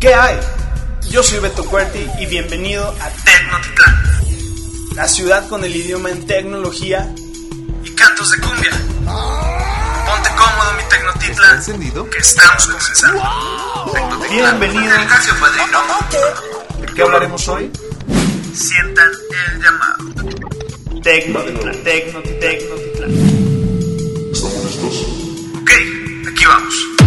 ¿Qué hay? Yo soy Beto Cuerti y bienvenido a Tecnotitlán, la ciudad con el idioma en tecnología y cantos de cumbia. Ponte cómodo, mi Tecnotitlán, encendido? que estamos comenzando. Bienvenido. padrino. ¿De qué hablaremos hoy? Sientan el llamado. Tecnotitlán, Tecnotitlán, Tecnotitlán. ¿Estamos listos? Ok, aquí vamos.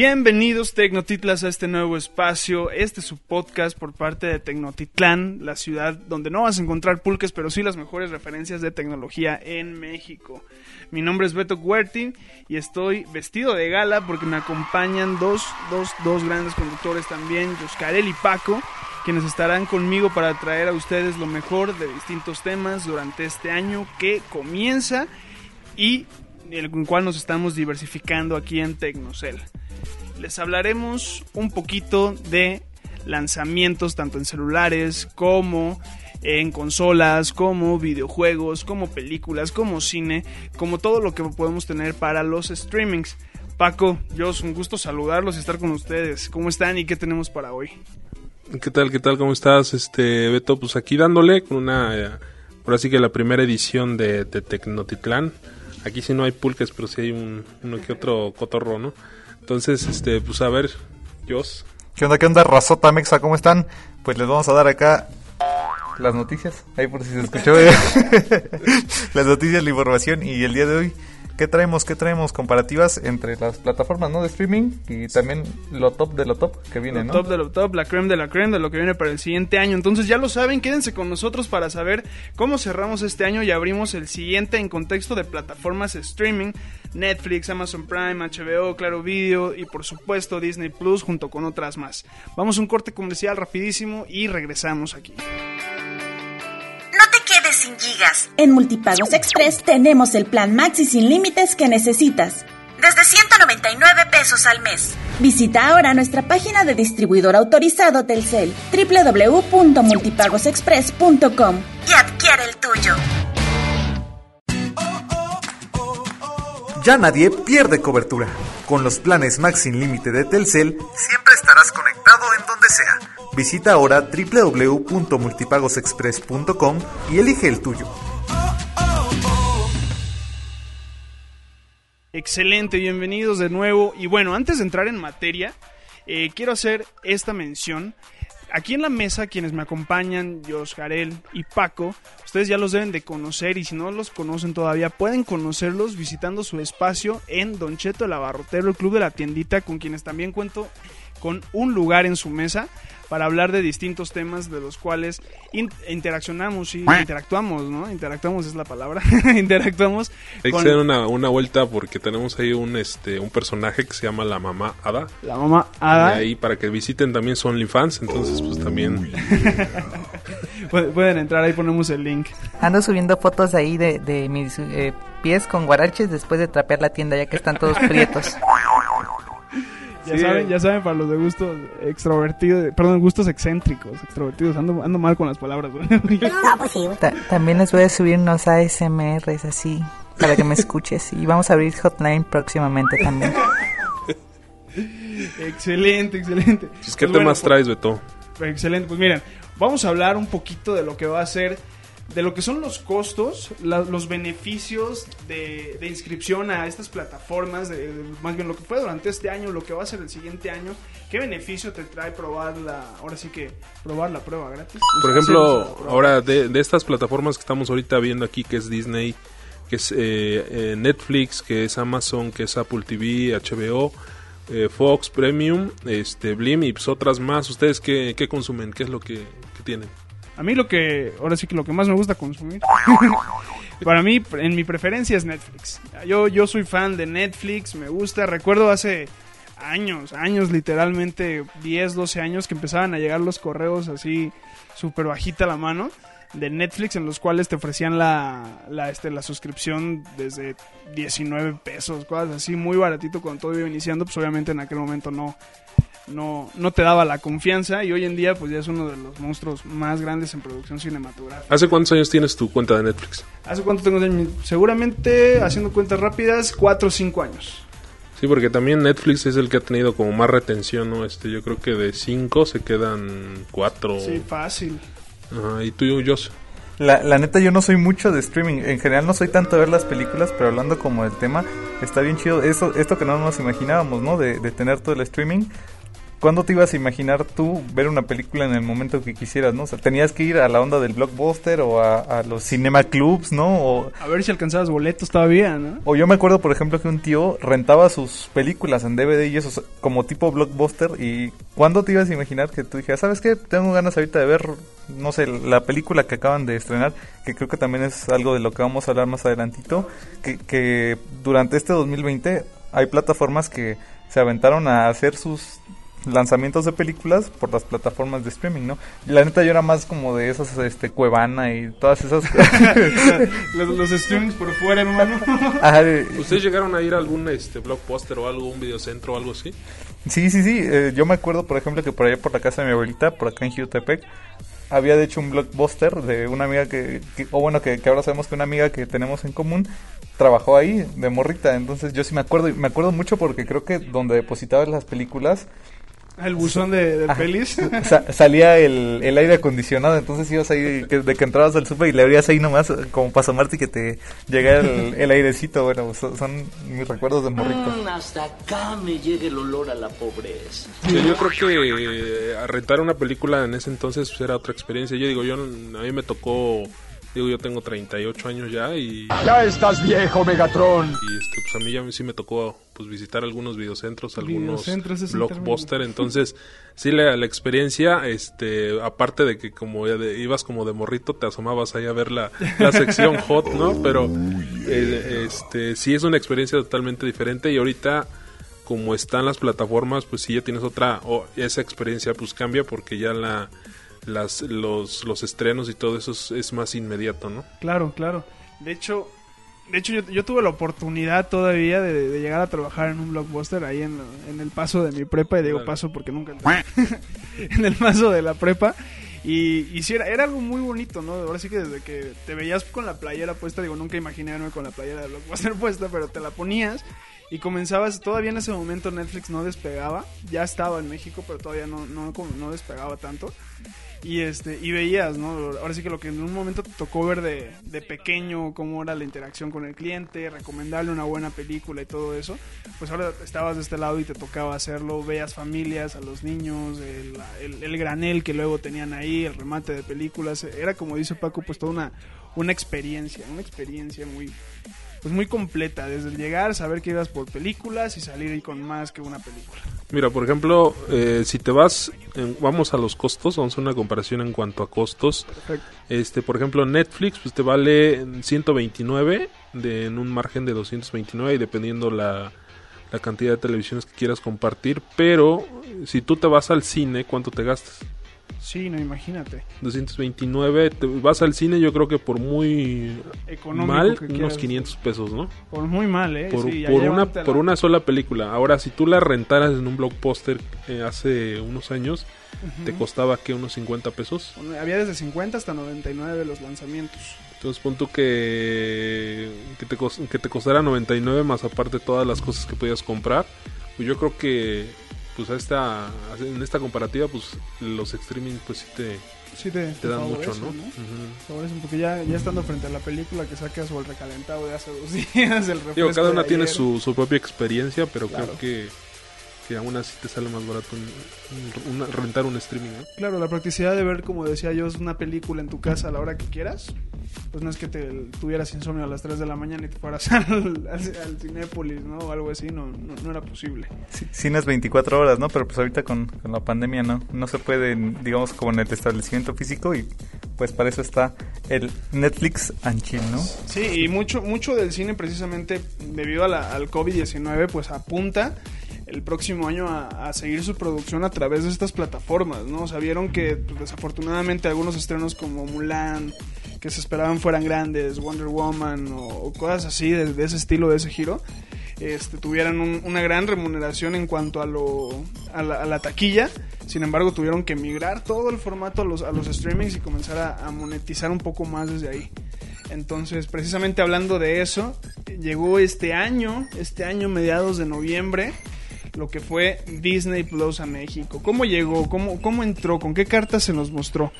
Bienvenidos Tecnotitlas a este nuevo espacio. Este es su podcast por parte de Tecnotitlán, la ciudad donde no vas a encontrar pulques, pero sí las mejores referencias de tecnología en México. Mi nombre es Beto Huertin y estoy vestido de gala porque me acompañan dos, dos, dos grandes conductores también, Yoscarel y Paco, quienes estarán conmigo para traer a ustedes lo mejor de distintos temas durante este año que comienza y el cual nos estamos diversificando aquí en Tecnocel. Les hablaremos un poquito de lanzamientos tanto en celulares como en consolas, como videojuegos, como películas, como cine, como todo lo que podemos tener para los streamings. Paco, yo es un gusto saludarlos y estar con ustedes. ¿Cómo están y qué tenemos para hoy? ¿Qué tal? ¿Qué tal? ¿Cómo estás? Este, Beto, pues aquí dándole con una, eh, así que la primera edición de, de Tecnotitlán. Aquí sí no hay pulques, pero sí hay un, uno que otro cotorro, ¿no? Entonces, este, pues a ver, Jos. ¿Qué onda, qué onda, Razota Mexa? ¿Cómo están? Pues les vamos a dar acá las noticias, ahí por si se escuchó. las noticias, la información y el día de hoy, ¿qué traemos? ¿Qué traemos? Comparativas entre las plataformas, ¿no? De streaming y también lo top de lo top que viene, Lo ¿no? top de lo top, la creme de la creme de lo que viene para el siguiente año. Entonces ya lo saben, quédense con nosotros para saber cómo cerramos este año y abrimos el siguiente en contexto de plataformas streaming, Netflix, Amazon Prime, HBO, Claro Video y por supuesto Disney Plus junto con otras más. Vamos a un corte comercial rapidísimo y regresamos aquí. Sin gigas. En Multipagos Express tenemos el plan Maxi sin límites que necesitas. Desde 199 pesos al mes. Visita ahora nuestra página de distribuidor autorizado Telcel www.multipagosexpress.com y adquiere el tuyo. Ya nadie pierde cobertura. Con los planes Max sin límite de Telcel, siempre estarás conectado en donde sea. Visita ahora www.multipagosexpress.com y elige el tuyo. Excelente, bienvenidos de nuevo. Y bueno, antes de entrar en materia, eh, quiero hacer esta mención. Aquí en la mesa, quienes me acompañan, Jos y Paco, ustedes ya los deben de conocer y si no los conocen todavía, pueden conocerlos visitando su espacio en Don Cheto el Abarrotero, el club de la tiendita, con quienes también cuento con un lugar en su mesa para hablar de distintos temas de los cuales in- interaccionamos y interactuamos, ¿no? Interactuamos es la palabra, interactuamos Hay que hacer una, una vuelta porque tenemos ahí un, este, un personaje que se llama la mamá Ada. la mamá Y Ada. ahí para que visiten también son OnlyFans, entonces pues también... Pu- Pueden entrar, ahí ponemos el link. Ando subiendo fotos ahí de, de mis eh, pies con guaraches después de trapear la tienda ya que están todos prietos. Ya Sí. saben, ya saben para los de gustos extrovertidos, perdón, gustos excéntricos, extrovertidos. Ando, ando mal con las palabras. güey. Ta- también les voy a subir unos ASMRs así para que me escuches y vamos a abrir hotline próximamente también. excelente, excelente. Pues, ¿Qué Pues temas bueno, traes, Beto? pues, Excelente, pues miren, vamos a hablar un poquito de lo que va a ser, de lo que son los costos, la- los beneficios de, de inscripción a estas plataformas, de, de- más bien lo que fue durante este año, lo que va a ser el siguiente año, qué beneficio te trae probar la, ahora sí que probar la prueba gratis. Por la ejemplo, ahora de, de estas plataformas que estamos ahorita viendo aquí, que es Disney, que es eh, eh, Netflix, que es Amazon, que es Apple TV, HBO, eh, Fox Premium, este Blim y pues otras más. ¿Ustedes qué, qué consumen? ¿Qué es lo que, que tienen? A mí lo que, ahora sí que lo que más me gusta consumir, para mí, en mi preferencia es Netflix. Yo, yo soy fan de Netflix, me gusta, recuerdo hace años, años literalmente, 10, 12 años que empezaban a llegar los correos así, súper bajita la mano, de Netflix en los cuales te ofrecían la, la, este, la suscripción desde 19 pesos, cosas así, muy baratito cuando todo iba iniciando, pues obviamente en aquel momento no, no, no te daba la confianza y hoy en día pues ya es uno de los monstruos más grandes en producción cinematográfica. ¿Hace cuántos años tienes tu cuenta de Netflix? ¿Hace cuánto tengo Seguramente, haciendo cuentas rápidas, 4 o 5 años. Sí, porque también Netflix es el que ha tenido como más retención, ¿no? Este, yo creo que de 5 se quedan 4. Sí, fácil. Ajá, ¿Y tú, Jos? La, la neta, yo no soy mucho de streaming. En general, no soy tanto de ver las películas, pero hablando como del tema, está bien chido. Eso, esto que no nos imaginábamos, ¿no? De, de tener todo el streaming. ¿Cuándo te ibas a imaginar tú ver una película en el momento que quisieras, no? O sea, tenías que ir a la onda del blockbuster o a, a los cinema clubs, ¿no? O, A ver si alcanzabas boletos todavía, ¿no? o yo me acuerdo, por ejemplo, que un tío rentaba sus películas en DVD y eso, como tipo blockbuster. ¿Y cuándo te ibas a imaginar que tú dijeras, ¿sabes qué? Tengo ganas ahorita de ver, no sé, la película que acaban de estrenar, que creo que también es algo de lo que vamos a hablar más adelantito, que, que durante este 2020 hay plataformas que se aventaron a hacer sus lanzamientos de películas por las plataformas de streaming, ¿no? Y la neta yo era más como de esas, este, Cuevana y todas esas... los, los streamings por fuera, hermano. Ajá, de- ¿Ustedes llegaron a ir a algún este, blockbuster o algo, un videocentro o algo así? Sí, sí, sí. eh, yo me acuerdo, por ejemplo, que por allá por la casa de mi abuelita, por acá en Jutepec, había de hecho un blockbuster de una amiga que, que- o bueno, que, que ahora sabemos que una amiga que tenemos en común trabajó ahí de morrita. Entonces yo sí me acuerdo, y me acuerdo mucho porque creo que donde depositabas las películas El buzón de, de Ajá. pelis. sa- salía el, el aire acondicionado. Entonces ibas ahí, que- de que entrabas al súper y le abrías ahí nomás, como para asomarte y que te llegara el, el airecito. Bueno, so- son mis recuerdos de morrito. Mm, hasta acá me llega el olor a la pobreza. Sí, yo creo que eh, rentar una película en ese entonces pues, era otra experiencia. Yo digo, yo a mí me tocó, digo, yo tengo 38 años ya y, Ya estás viejo, Megatron. y este, pues a mí ya sí me tocó pues visitar algunos videocentros, algunos Videocentros, blockbuster. Entonces, sí, la, la experiencia, este, aparte de que como ya de- ibas como de morrito, te asomabas ahí a ver la, la sección hot, ¿no? Pero, eh, este, sí es una experiencia totalmente diferente y ahorita como están las plataformas, pues sí ya tienes otra, o esa experiencia pues cambia porque ya la, las, los, los estrenos y todo eso es, es más inmediato, ¿no? Claro, claro. De hecho, de hecho yo, yo tuve la oportunidad todavía de, de llegar a trabajar en un blockbuster ahí en, en el paso de mi prepa. Y digo Claro. paso porque nunca en el paso de la prepa. Y, y sí, era, era algo muy bonito, ¿no? Ahora sí que desde que te veías con la playera puesta, digo, nunca imaginé verme con la playera de Blockbuster puesta, pero te la ponías y comenzabas, todavía en ese momento Netflix no despegaba, ya estaba en México, pero todavía no, no despegaba tanto. Y este y veías, ¿no? Ahora sí que lo que en un momento te tocó ver de, de pequeño, cómo era la interacción con el cliente, recomendarle una buena película y todo eso, pues ahora estabas de este lado y te tocaba hacerlo, veías familias, a los niños, el, el- el granel que luego tenían ahí, el remate de películas, era como dice Paco, pues toda una, una experiencia, una experiencia muy, pues muy completa, desde el llegar, saber que ibas por películas y salir ahí con más que una película. Mira, por ejemplo, eh, si te vas, vamos a los costos, vamos a hacer una comparación en cuanto a costos. Perfecto. Este, por ejemplo, Netflix, pues te vale 129 de, en un margen de 229 y dependiendo la, la cantidad de televisiones que quieras compartir. Pero si tú te vas al cine, ¿cuánto te gastas? Sí, no, imagínate. 229, te vas al cine yo creo que por muy Económico mal, que unos quieras. 500 pesos, ¿no? Por muy mal, ¿eh? por, Sí, ya por una por una sola película. Ahora, si tú la rentaras en un blockbuster eh, hace unos años, te costaba que unos 50 pesos. Bueno, Había desde 50 hasta 99 los lanzamientos. Entonces, punto que que te, que te costara 99 más aparte todas las cosas que podías comprar. Pues yo creo que pues a esta en esta comparativa pues los streaming pues sí te, Sí te, te dan mucho, ¿no? Ujú. Favorecen, porque ya, ya estando frente a la película que sacas o el recalentado de hace dos días, el Digo, cada una tiene su, su propia experiencia, pero Claro. creo que, que aún así te sale más barato un- rentar un streaming, ¿no? Claro, la practicidad de ver, como decía yo, es una película en tu casa a la hora que quieras. Pues no es que te tuvieras insomnio a las 3 de la mañana y te fueras al, al, al Cinépolis, ¿no? O algo así, no, no, no era posible. Sí, cines 24 horas, ¿no? Pero pues ahorita con, con la pandemia no, no se puede, digamos, como en el establecimiento físico y pues para eso está el Netflix and Chill, ¿no? Sí, y mucho, mucho del cine precisamente debido a la- al COVID-19 pues apunta el próximo año a, seguir su producción a través de estas plataformas, ¿no? O que pues, desafortunadamente algunos estrenos como Mulan, que se esperaban fueran grandes, Wonder Woman o, cosas así de, ese estilo, de ese giro, este, tuvieran un- una gran remuneración en cuanto a, lo, a, la, a la taquilla. Sin embargo, tuvieron que migrar todo el formato a los, a los streamings y comenzar a monetizar un poco más desde ahí. Entonces, precisamente hablando de eso, llegó este año, este año mediados de noviembre, lo que fue Disney Plus a México. ¿Cómo llegó? ¿Cómo, cómo entró? ¿Con qué cartas se nos mostró?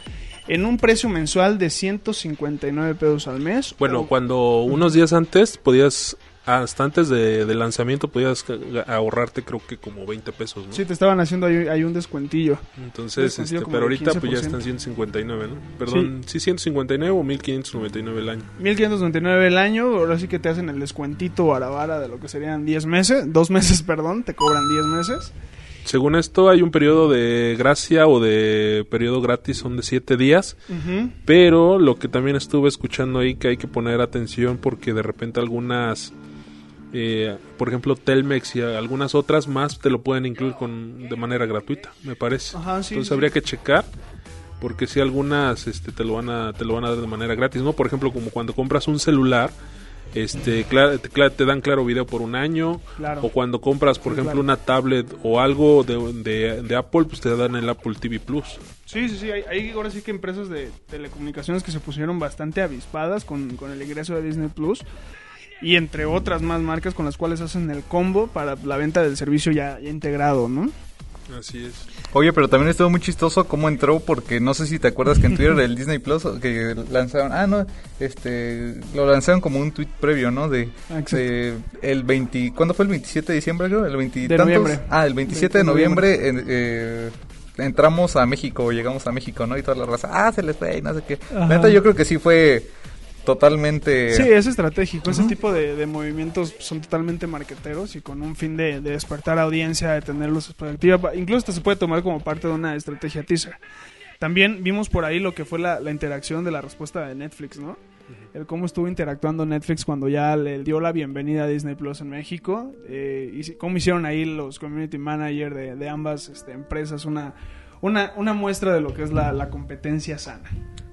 En un precio mensual de 159 pesos al mes. Bueno, o- cuando unos días antes podías, hasta antes de, lanzamiento, podías ahorrarte creo que como 20 pesos, ¿no? Sí, te estaban haciendo ahí, ahí un descuentillo. Entonces, descuentillo este, pero ahorita pues ya 15%. están 159, ¿no? Perdón, sí, 159 o 1599 el año. 1599 el año, ahora sí que te hacen el descuentito barabara de lo que serían 10 meses, dos meses, perdón, te cobran 10 meses. Según esto, hay un periodo de gracia o de periodo gratis, son de 7 días. Pero lo que también estuve escuchando ahí que hay que poner atención porque de repente algunas, eh, por ejemplo Telmex y algunas otras más te lo pueden incluir con de manera gratuita, me parece. Ajá, sí, Entonces sí. habría que checar porque si algunas este, te lo van a te lo van a dar de manera gratis, ¿no? Por ejemplo, como cuando compras un celular este te, dan claro video por un año Claro. o cuando compras por Sí, ejemplo claro. una tablet o algo de, de, de Apple pues te dan el Apple TV Plus Sí, sí, sí, hay, hay ahora sí que empresas de telecomunicaciones que se pusieron bastante avispadas con, con el ingreso de Disney Plus y entre otras más marcas con las cuales hacen el combo para la venta del servicio ya, ya integrado, ¿no? así es Oye, pero también estuvo muy chistoso cómo entró, porque no sé si te acuerdas que en Twitter el Disney Plus que lanzaron, ah, no, este, lo lanzaron como un tweet previo, ¿no? De, Ah, de el 20, ¿cuándo fue el 27 de diciembre, creo? El 20 y De tantos? noviembre. Ah, el 27 de 20 de noviembre, en- eh, entramos a México, llegamos a México, ¿no? Y toda la raza, ah, se les fue, y no sé qué. Ajá. La neta, yo creo que sí fue totalmente... Sí, es estratégico. Ese tipo de, de movimientos son totalmente marqueteros y con un fin de, de despertar audiencia, de tenerlos expectativa. Incluso hasta se puede tomar como parte de una estrategia teaser. También vimos por ahí lo que fue la, la interacción de la respuesta de Netflix, ¿no? El cómo estuvo interactuando Netflix cuando ya le dio la bienvenida a Disney Plus en México. eh, y cómo hicieron ahí los community manager de, de ambas este, empresas una, una, una muestra de lo que es la, la competencia sana.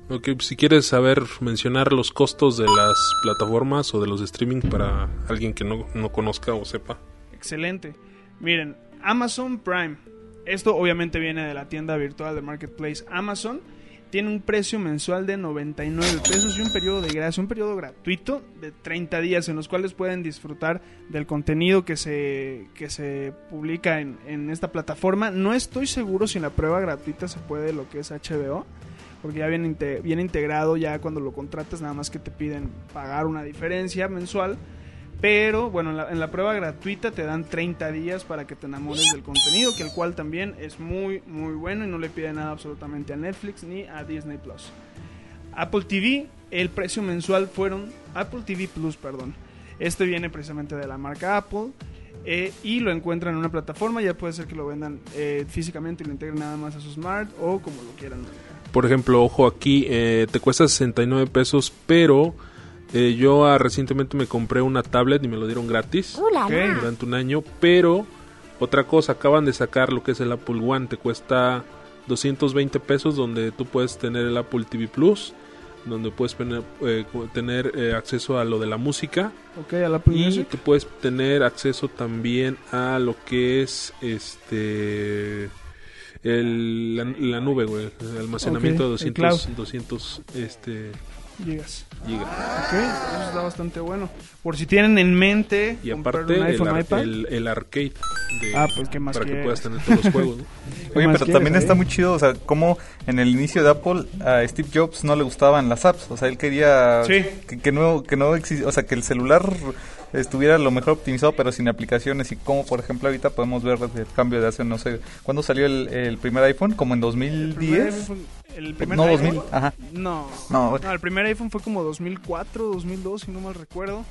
Ok, pues, si quieres saber mencionar los costos de las plataformas o de los streaming para alguien que no, no conozca o sepa. Excelente. Miren, Amazon Prime. Esto obviamente viene de la tienda virtual de Marketplace Amazon. Tiene un precio mensual de 99 pesos y un periodo de gracia, un periodo gratuito de 30 días en los cuales pueden disfrutar del contenido que se, que se publica en, en esta plataforma. No estoy seguro si en la prueba gratuita se puede lo que es HBO, porque ya viene, inte- viene integrado ya cuando lo contratas, nada más que te piden pagar una diferencia mensual. Pero bueno, en la, en la prueba gratuita te dan 30 días para que te enamores del contenido, que el cual también es muy, muy bueno y no le pide nada absolutamente a Netflix ni a Disney Plus. Apple TV, el precio mensual fueron Apple TV Plus, perdón. Este viene precisamente de la marca Apple eh, y lo encuentran en una plataforma. Ya puede ser que lo vendan eh, físicamente y lo integren nada más a su smart o como lo quieran. Por ejemplo, ojo aquí, eh, te cuesta 69 pesos, pero eh, yo ah, recientemente me compré una tablet y me lo dieron gratis Ok. durante un año, pero otra cosa, acaban de sacar lo que es el Apple One, te cuesta 220 pesos donde tú puedes tener el Apple TV Plus, donde puedes tener, eh, tener eh, acceso a lo de la música Ok, a la y Music. tú puedes tener acceso también a lo que es este el, la, la nube, güey, el almacenamiento de el 200 cloud. 200 este Gigas. gigas. Ok, eso está bastante bueno. Por si tienen en mente Y aparte un el, iPhone, ar- iPad. el, el arcade de- Ah, pues, ¿qué más para que puedas tener todos los juegos, ¿no? ¿Qué Oye, pero quieres también está muy chido, o sea, como en el inicio de Apple a Steve Jobs no le gustaban las apps, o sea, él quería Sí. que, que no que no o sea, que el celular estuviera lo mejor optimizado, pero sin aplicaciones y como por ejemplo ahorita podemos ver el cambio de hace no sé, ¿cuándo salió el, el primer iPhone? Como en El primer 2010. iPhone- el primer No, iPhone- 2000, ajá. No. No. No, el primer iPhone fue como 2004, 2002, si no mal recuerdo.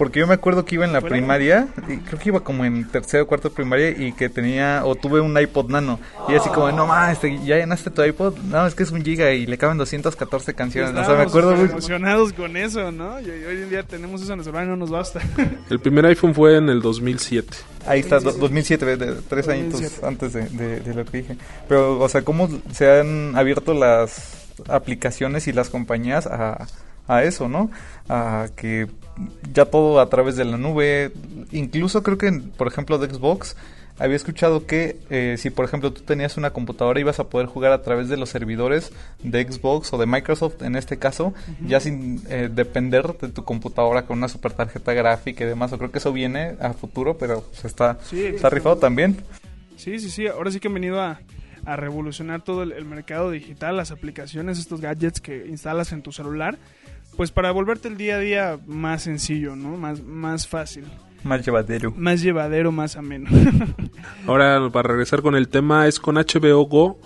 Porque yo me acuerdo que iba en la ¿Fue el primaria, y creo que iba como en tercero o cuarto de primaria y que tenía, o tuve un iPod nano. Y así como, no mames, este, ya llenaste tu iPod. No, es que es un giga y le caben 214 canciones. O sea, me acuerdo muy... emocionados con eso, ¿no? Y hoy en día tenemos eso en el celular y no nos basta. El primer iPhone fue en el 2007. Ahí está, do- 2007, ve, de- tres añitos 2007. antes de, de- de lo que dije. Pero, o sea, cómo se han abierto las aplicaciones y las compañías a, a eso, ¿no? A que ya todo a través de la nube, incluso creo que, por ejemplo, de Xbox, había escuchado que eh, si por ejemplo tú tenías una computadora ibas a poder jugar a través de los servidores de Xbox o de Microsoft en este caso, ya sin eh, depender de tu computadora con una super tarjeta gráfica y demás. O creo que eso viene a futuro, pero pues, está, Sí, está rifado también. Sí, sí, sí. Ahora sí que han venido a, a revolucionar todo el, el mercado digital, las aplicaciones, estos gadgets que instalas en tu celular, pues para volverte el día a día más sencillo, ¿no? Más, más fácil, Más llevadero. más llevadero, más ameno. Ahora, para regresar con el tema, es con HBO Go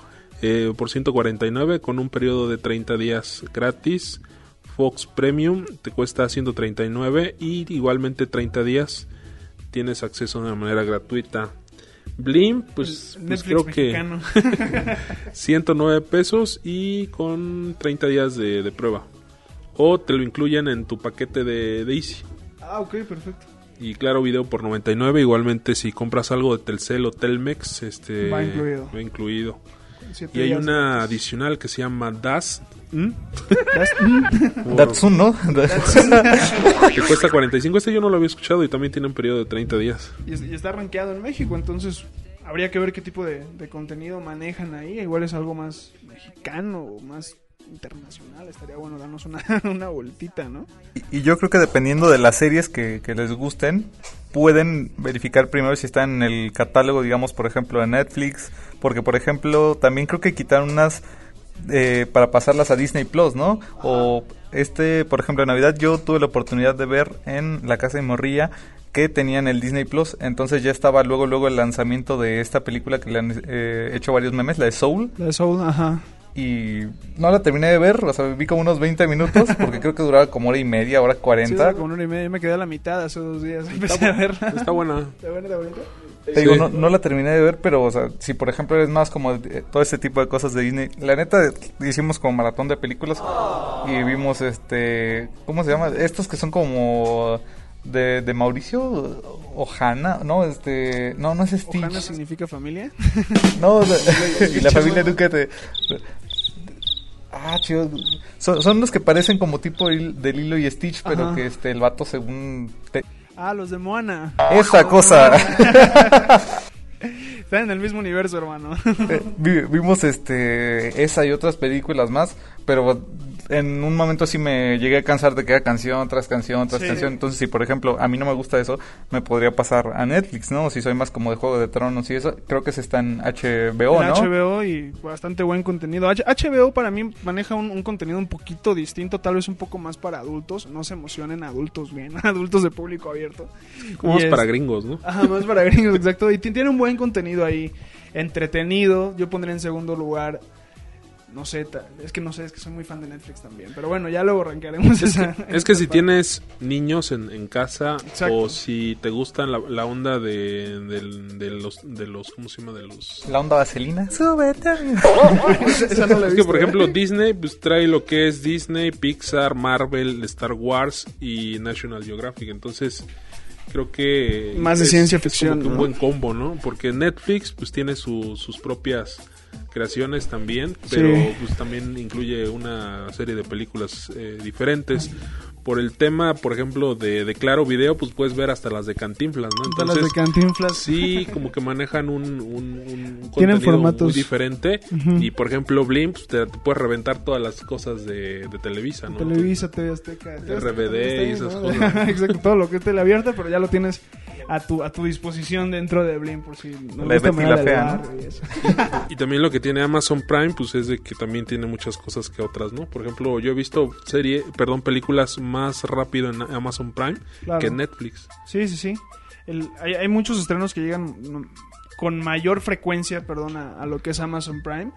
eh, por 149, con un periodo de 30 días gratis. Fox Premium te cuesta 139 y igualmente 30 días tienes acceso de una manera gratuita. Blim, pues, pues Netflix creo mexicano. que 109 pesos y con 30 días de, de prueba. O te lo incluyen en tu paquete de, de Easy. ah, ok, perfecto. Y claro, video por 99. Igualmente, si compras algo de Telcel o Telmex, este, Va incluido. va incluido. Siete Y hay una adicional que se llama DAS, ¿m? Datsun, ¿no? que cuesta 45. Este yo no lo había escuchado y también tiene un periodo de 30 días. Y, es- y está rankeado en México, entonces habría que ver qué tipo de, de contenido manejan ahí. Igual es algo más mexicano o más internacional. Estaría bueno darnos una, una vueltita, ¿no? Y yo creo que dependiendo de las series que, que les gusten, pueden verificar primero si están en el catálogo, digamos, por ejemplo, de Netflix. Porque, por ejemplo, también creo que quitaron unas eh, para pasarlas a Disney Plus, ¿no? O este, por ejemplo, en Navidad yo tuve la oportunidad de ver en la casa de Morrilla que tenían el Disney Plus, entonces ya estaba luego luego el lanzamiento de esta película que le han eh, hecho varios memes, la de Soul, La de Soul, ajá. Y no la terminé de ver, o sea, vi como unos 20 minutos, porque creo que duraba como hora y media, hora Sí, 40. dura como una hora y media. Yo me quedé a la mitad hace dos días. Empecé a verla. Está buena. ¿Está buena, está bonita? Te digo, Sí. no, no la terminé de ver, pero, o sea, si por ejemplo eres más como de- todo ese tipo de cosas de Disney, la neta hicimos como maratón de películas y vimos este, ¿cómo se llama? Estos que son como de, de Mauricio Ojana, no, este, no, no es Stitch, Ojana significa familia. no, y la familia nunca te... Ah, chido. Son, son los que parecen como tipo de Lilo y Stitch, pero Ajá. que este el vato según te- Ah, los de Moana. esa cosa. Están en el mismo universo, hermano. Eh, vi- vimos este esa y otras películas más, pero en un momento sí me llegué a cansar de que era canción tras canción tras Sí. canción. Entonces, si por ejemplo a mí no me gusta eso, me podría pasar a Netflix, ¿no? Si soy más como de Juego de Tronos y eso, creo que se está en HBO, en ¿no? HBO y bastante buen contenido. H- HBO para mí maneja un, un contenido un poquito distinto, tal vez un poco más para adultos. No se emocionen adultos bien, adultos de público abierto. Como es es- para gringos, ¿no? Ajá, más para gringos, exacto. Y ti- tiene un buen contenido ahí, entretenido. Yo pondría en segundo lugar, no sé, es que no sé, es que soy muy fan de Netflix también. Pero bueno, ya luego arrancaremos esa. Es que si parte. tienes niños en, en casa Exacto. o si te gustan la, la onda de, los de los ¿cómo se llama? de los La onda vaselina. Súbete. Esa no la he es que visto, por ¿eh? ejemplo Disney pues trae lo que es Disney, Pixar, Marvel, Star Wars y National Geographic, entonces creo que Más de es- ciencia es como ficción, que un ¿no? buen combo, ¿no? Porque Netflix pues tiene su- sus propias creaciones también, pero Sí. pues también incluye una serie de películas eh, diferentes. Por el tema, por ejemplo, de, de Claro Video, pues puedes ver hasta las de Cantinflas, ¿no? De las de Cantinflas. Sí, como que manejan un, un, un Tienen contenido formatos. muy diferente. Y por ejemplo, Blim, pues, te, te puedes reventar todas las cosas de, de Televisa, ¿no? Televisa, TV Azteca, TV Azteca RBD y esas ¿no? cosas. Exacto, todo lo que es teleabierta, pero ya lo tienes a tu, a tu disposición dentro de Blim por si no La gusta la Fea, ¿no? y eso. Y también lo que tiene Amazon Prime, pues es de que también tiene muchas cosas que otras, ¿no? Por ejemplo, yo he visto serie, perdón, películas más rápido en Amazon Prime Claro. que en Netflix. Sí, sí, sí. El- hay, hay muchos estrenos que llegan con mayor frecuencia, perdón, a, lo que es Amazon Prime.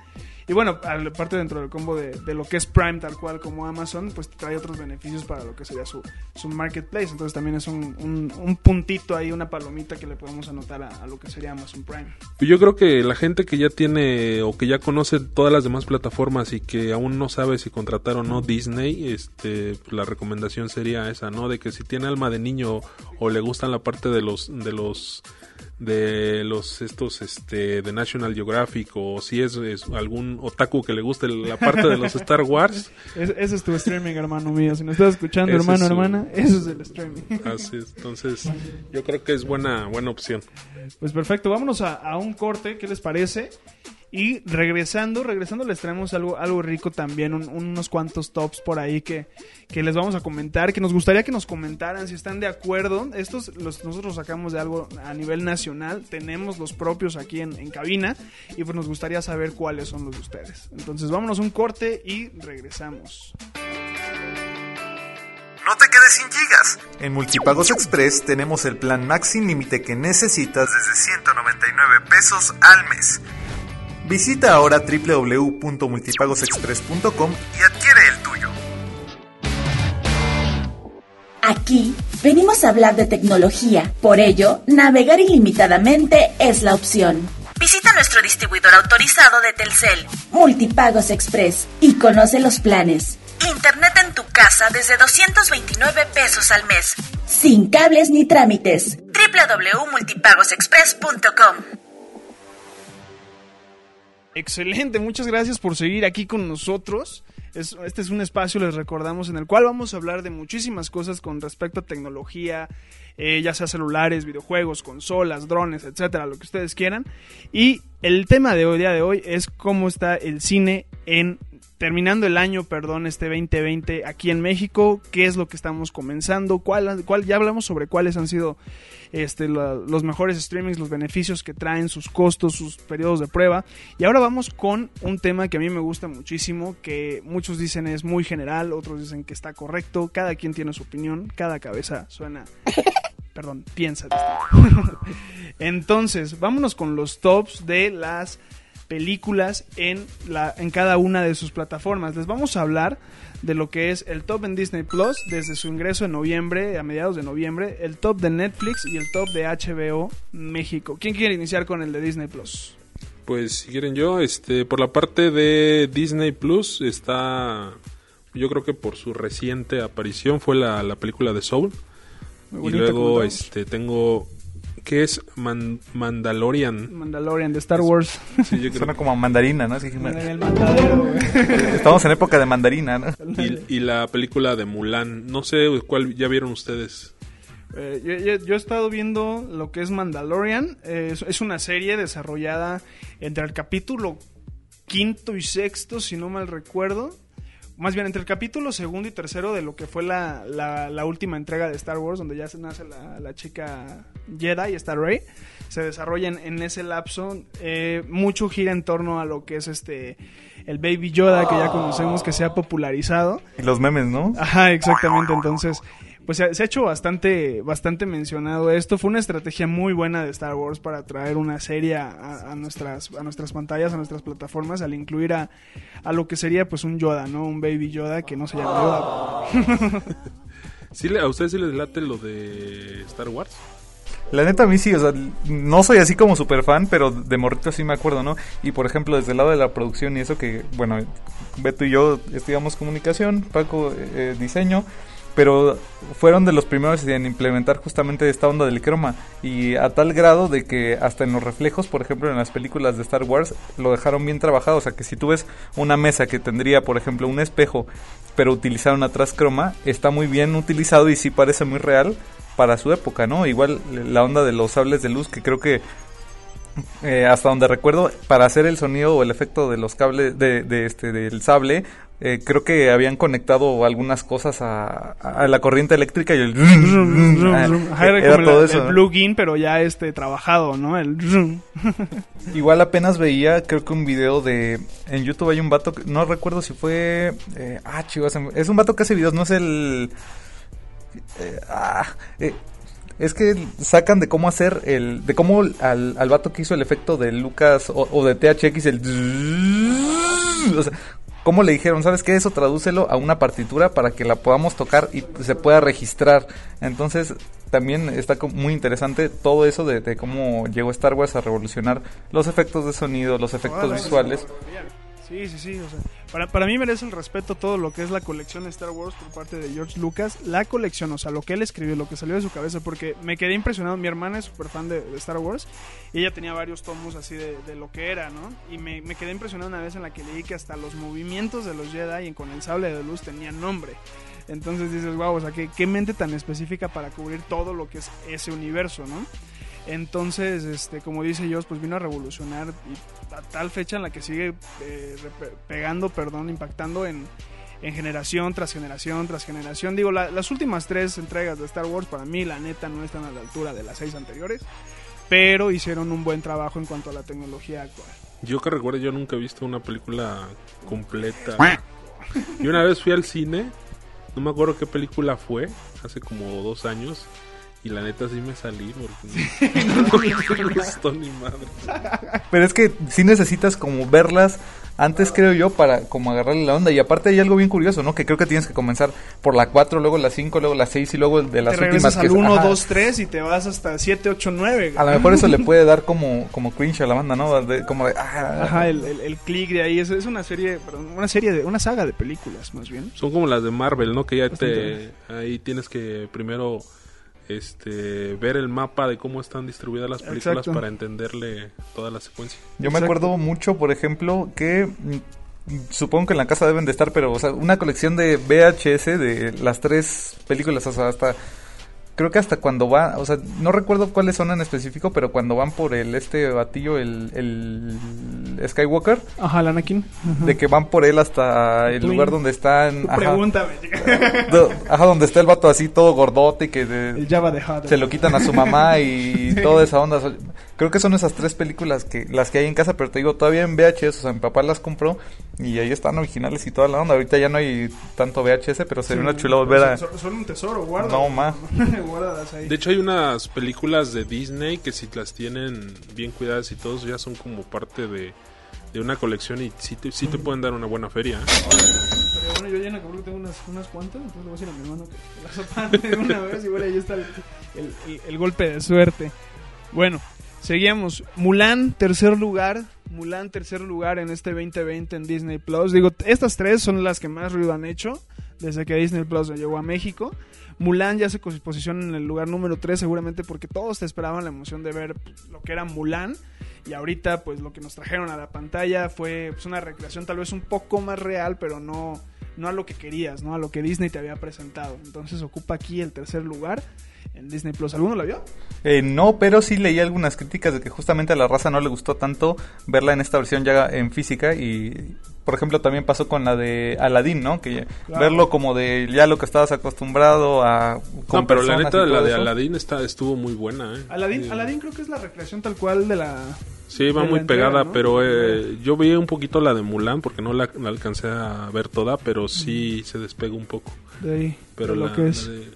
Y bueno, aparte dentro del combo de, lo que es Prime tal cual como Amazon, pues trae otros beneficios para lo que sería su, su marketplace. Entonces también es un, un- un puntito ahí, una palomita que le podemos anotar a, a lo que sería Amazon Prime. Yo creo que la gente que ya tiene o que ya conoce todas las demás plataformas y que aún no sabe si contratar o no Disney, este, pues, la recomendación sería esa, ¿no? De que si tiene alma de niño o le gustan la parte de los de los de los estos este de National Geographic o si es, es algún otaku que le guste la parte de los Star Wars Es- ese es tu streaming, hermano mío. Si nos estás escuchando, Ese hermano, es hermana, eso es el streaming. así es. entonces yo creo que es buena buena opción Pues perfecto, vámonos a, a un corte, ¿qué les parece? Y regresando, regresando les traemos algo, algo rico también, un- unos cuantos tops por ahí que, que les vamos a comentar, que nos gustaría que nos comentaran si están de acuerdo. Estos los, nosotros sacamos de algo a nivel nacional, tenemos los propios aquí en, en cabina y pues nos gustaría saber cuáles son los de ustedes. Entonces vámonos un corte y regresamos. No te quedes sin gigas. En Multipagos Express tenemos el plan Max sin límite que necesitas desde 199 pesos al mes. Visita ahora www.multipagosexpress.com y adquiere el tuyo. Aquí venimos a hablar de tecnología, por ello, navegar ilimitadamente es la opción. Visita nuestro distribuidor autorizado de Telcel, Multipagos Express, y conoce los planes. Internet en tu casa desde 229 pesos al mes, sin cables ni trámites. www.multipagosexpress.com Excelente, muchas gracias por seguir aquí con nosotros. Es- este es un espacio, les recordamos, en el cual vamos a hablar de muchísimas cosas con respecto a tecnología, eh, ya sea celulares, videojuegos, consolas, drones, etcétera, lo que ustedes quieran. Y el tema de hoy, día de hoy, es cómo está el cine en terminando el año, perdón, este 2020 aquí en México, qué es lo que estamos comenzando, cuál, cuál ya hablamos sobre cuáles han sido este, los mejores streamings, los beneficios que traen, sus costos, sus periodos de prueba. Y ahora vamos con un tema que a mí me gusta muchísimo, que muchos dicen es muy general, otros dicen que está correcto, cada quien tiene su opinión, cada cabeza suena... Perdón, piensa. Entonces, vámonos con los tops de las películas en, la, en cada una de sus plataformas. Les vamos a hablar de lo que es el top en Disney Plus desde su ingreso en noviembre, a mediados de noviembre, el top de Netflix y el top de HBO México. ¿Quién quiere iniciar con el de Disney Plus? Pues si quieren yo, este, por la parte de Disney Plus está, yo creo que por su reciente aparición fue la, la película de Soul. Muy Y luego este tengo, ¿qué es? Man- Mandalorian. Mandalorian de Star Wars. Sí, yo creo- Suena como a mandarina, ¿no? Que- el mandadero. Estamos en época de mandarina, ¿no? y, y la película de Mulan. No sé cuál ya vieron ustedes. Eh, yo, yo- yo he estado viendo lo que es Mandalorian. Eh, es, es una serie desarrollada entre el capítulo quinto y sexto, si no mal recuerdo. Más bien entre el capítulo segundo y tercero de lo que fue la, la- la última entrega de Star Wars, donde ya se nace la, la chica Jedi y está Rey. Se desarrolla en, en ese lapso. Eh, mucho gira en torno a lo que es este el Baby Yoda que ya conocemos que se ha popularizado. Y los memes, ¿no? Ajá, exactamente. Entonces, pues se, se ha hecho bastante, bastante mencionado esto. Fue una estrategia muy buena de Star Wars para traer una serie a, a nuestras, a nuestras pantallas, a nuestras plataformas, al incluir a, a lo que sería pues un Yoda, ¿no? Un Baby Yoda que no se llama Yoda. ¿Sí le- ¿A ustedes sí les late lo de Star Wars? La neta a mí sí, o sea, no soy así como super fan, pero de morrito sí me acuerdo, ¿no? Y por ejemplo, desde el lado de la producción y eso que, bueno, Beto y yo estudiamos comunicación, Paco eh, diseño, pero fueron de los primeros en implementar justamente esta onda del croma y a tal grado de que hasta en los reflejos, por ejemplo, en las películas de Star Wars lo dejaron bien trabajado, o sea, que si tú ves una mesa que tendría, por ejemplo, un espejo, pero utilizaron atrás croma, está muy bien utilizado y sí parece muy real para su época, ¿no? Igual la onda de los sables de luz que creo que eh, hasta donde recuerdo para hacer el sonido o el efecto de los cables de, de este del sable eh, creo que habían conectado algunas cosas a, a la corriente eléctrica y el Ajá, era era como todo la- eso el plugin, pero ya este trabajado, ¿no? El Igual apenas veía, creo que un video de... En YouTube hay un vato, que- no recuerdo si fue... eh, ah, chivas, se me- es un vato que hace videos, no es el... eh, ah, eh, es que sacan de cómo hacer el... De cómo al, al vato que hizo el efecto de Lucas o, o de THX, el... O sea, cómo le dijeron, ¿sabes qué? Eso tradúcelo a una partitura para que la podamos tocar y se pueda registrar. Entonces, también está muy interesante todo eso de, de cómo llegó Star Wars a revolucionar los efectos de sonido, los efectos visuales. Sí, sí, sí. O sea, para, para mí merece el respeto todo lo que es la colección de Star Wars por parte de George Lucas. La colección, o sea, lo que él escribió, lo que salió de su cabeza, porque me quedé impresionado. Mi hermana es súper fan de, Star Wars y ella tenía varios tomos así de, de lo que era, ¿no? Y me, me quedé impresionado una vez en la que leí que hasta los movimientos de los Jedi con el sable de luz tenían nombre. Entonces dices, wow, o sea, ¿qué, qué mente tan específica para cubrir todo lo que es ese universo, ¿no? Entonces, este, como dice Dios, pues vino a revolucionar y a tal fecha en la que sigue eh, pegando, perdón, impactando en, en generación tras generación tras generación. Digo, la- las últimas tres entregas de Star Wars para mí, la neta, no están a la altura de las seis anteriores, pero hicieron un buen trabajo en cuanto a la tecnología actual. Yo que recuerdo, yo nunca he visto una película completa. Y una vez fui al cine, no me acuerdo qué película fue, hace como dos años. Y la neta sí me salí porque no, no me gustó ni madre. Pero es que sí necesitas como verlas antes, creo yo, para como agarrarle la onda. Y aparte hay algo bien curioso, ¿no? Que creo que tienes que comenzar por la 4, luego la 5, luego la 6 y luego el de las te últimas. regresas que al es- 1, ajá. 2, 3 y te vas hasta 7, 8, 9. A lo mejor eso le puede dar como, como cringe a la banda, ¿no? De- como de, ah, Ajá, el, el, el click de ahí es, es una serie, perdón, una serie de una saga de películas más bien. Son como las de Marvel, ¿no? Que ya Bastante. te... Ahí tienes que primero este ver el mapa de cómo están distribuidas las películas Exacto. para entenderle toda la secuencia. Yo me acuerdo mucho, por ejemplo, que mm, supongo que en la casa deben de estar, pero o sea, una colección de VHS de las tres películas, o sea, hasta creo que hasta cuando va, o sea, no recuerdo cuáles son en específico, pero cuando van por el este batillo, el, el Skywalker, Ajá, el Anakin. de que van por él hasta el Twin. lugar donde están, ajá, Pregúntame. do- ajá, donde está el vato así todo gordote y que de- El Java de Hutt. se lo quitan a su mamá y toda esa onda. Creo que son esas tres películas que las que hay en casa, pero te digo, todavía en VHS, o sea, mi papá las compró y ahí están originales y toda la onda. Ahorita ya no hay tanto VHS, pero sería una chula volver a... Son, son un tesoro, guarda. No, ahí. De hecho hay unas películas de Disney que si las tienen bien cuidadas y todos ya son como parte de, de una colección y sí te, sí te pueden dar una buena feria. ¿eh? Pero bueno, yo ya en Acapulco tengo unas, unas cuantas, entonces le voy a decir a mi hermano que las aparte de una vez. Igual ahí está el, el- el- el golpe de suerte. Bueno, seguíamos. Mulan, tercer lugar. Mulan, tercer lugar en este 2020 en Disney Plus. Digo, estas tres son las que más ruido han hecho desde que Disney Plus llegó a México. Mulan ya se pos- posiciona en el lugar número 3 seguramente porque todos te esperaban la emoción de ver lo que era Mulan y ahorita pues lo que nos trajeron a la pantalla fue pues, una recreación tal vez un poco más real pero no, no a lo que querías, no a lo que Disney te había presentado. Entonces ocupa aquí el tercer lugar en Disney Plus. ¿Alguno la vio? Eh, no, pero sí leí algunas críticas de que justamente a la raza no le gustó tanto verla en esta versión ya en física y... Por ejemplo, también pasó con la de Aladdin, ¿no? Que Claro. verlo como de ya lo que estabas acostumbrado a... con No, pero la neta, la de eso. Aladdin está, estuvo muy buena. ¿eh? Aladdin, Sí. Aladdin creo que es la recreación tal cual de la... Sí, va muy pegada, ¿no? pero eh, yo vi un poquito la de Mulan porque no la, la alcancé a ver toda, pero sí se despega un poco. De ahí, Pero de la, lo que es. la de-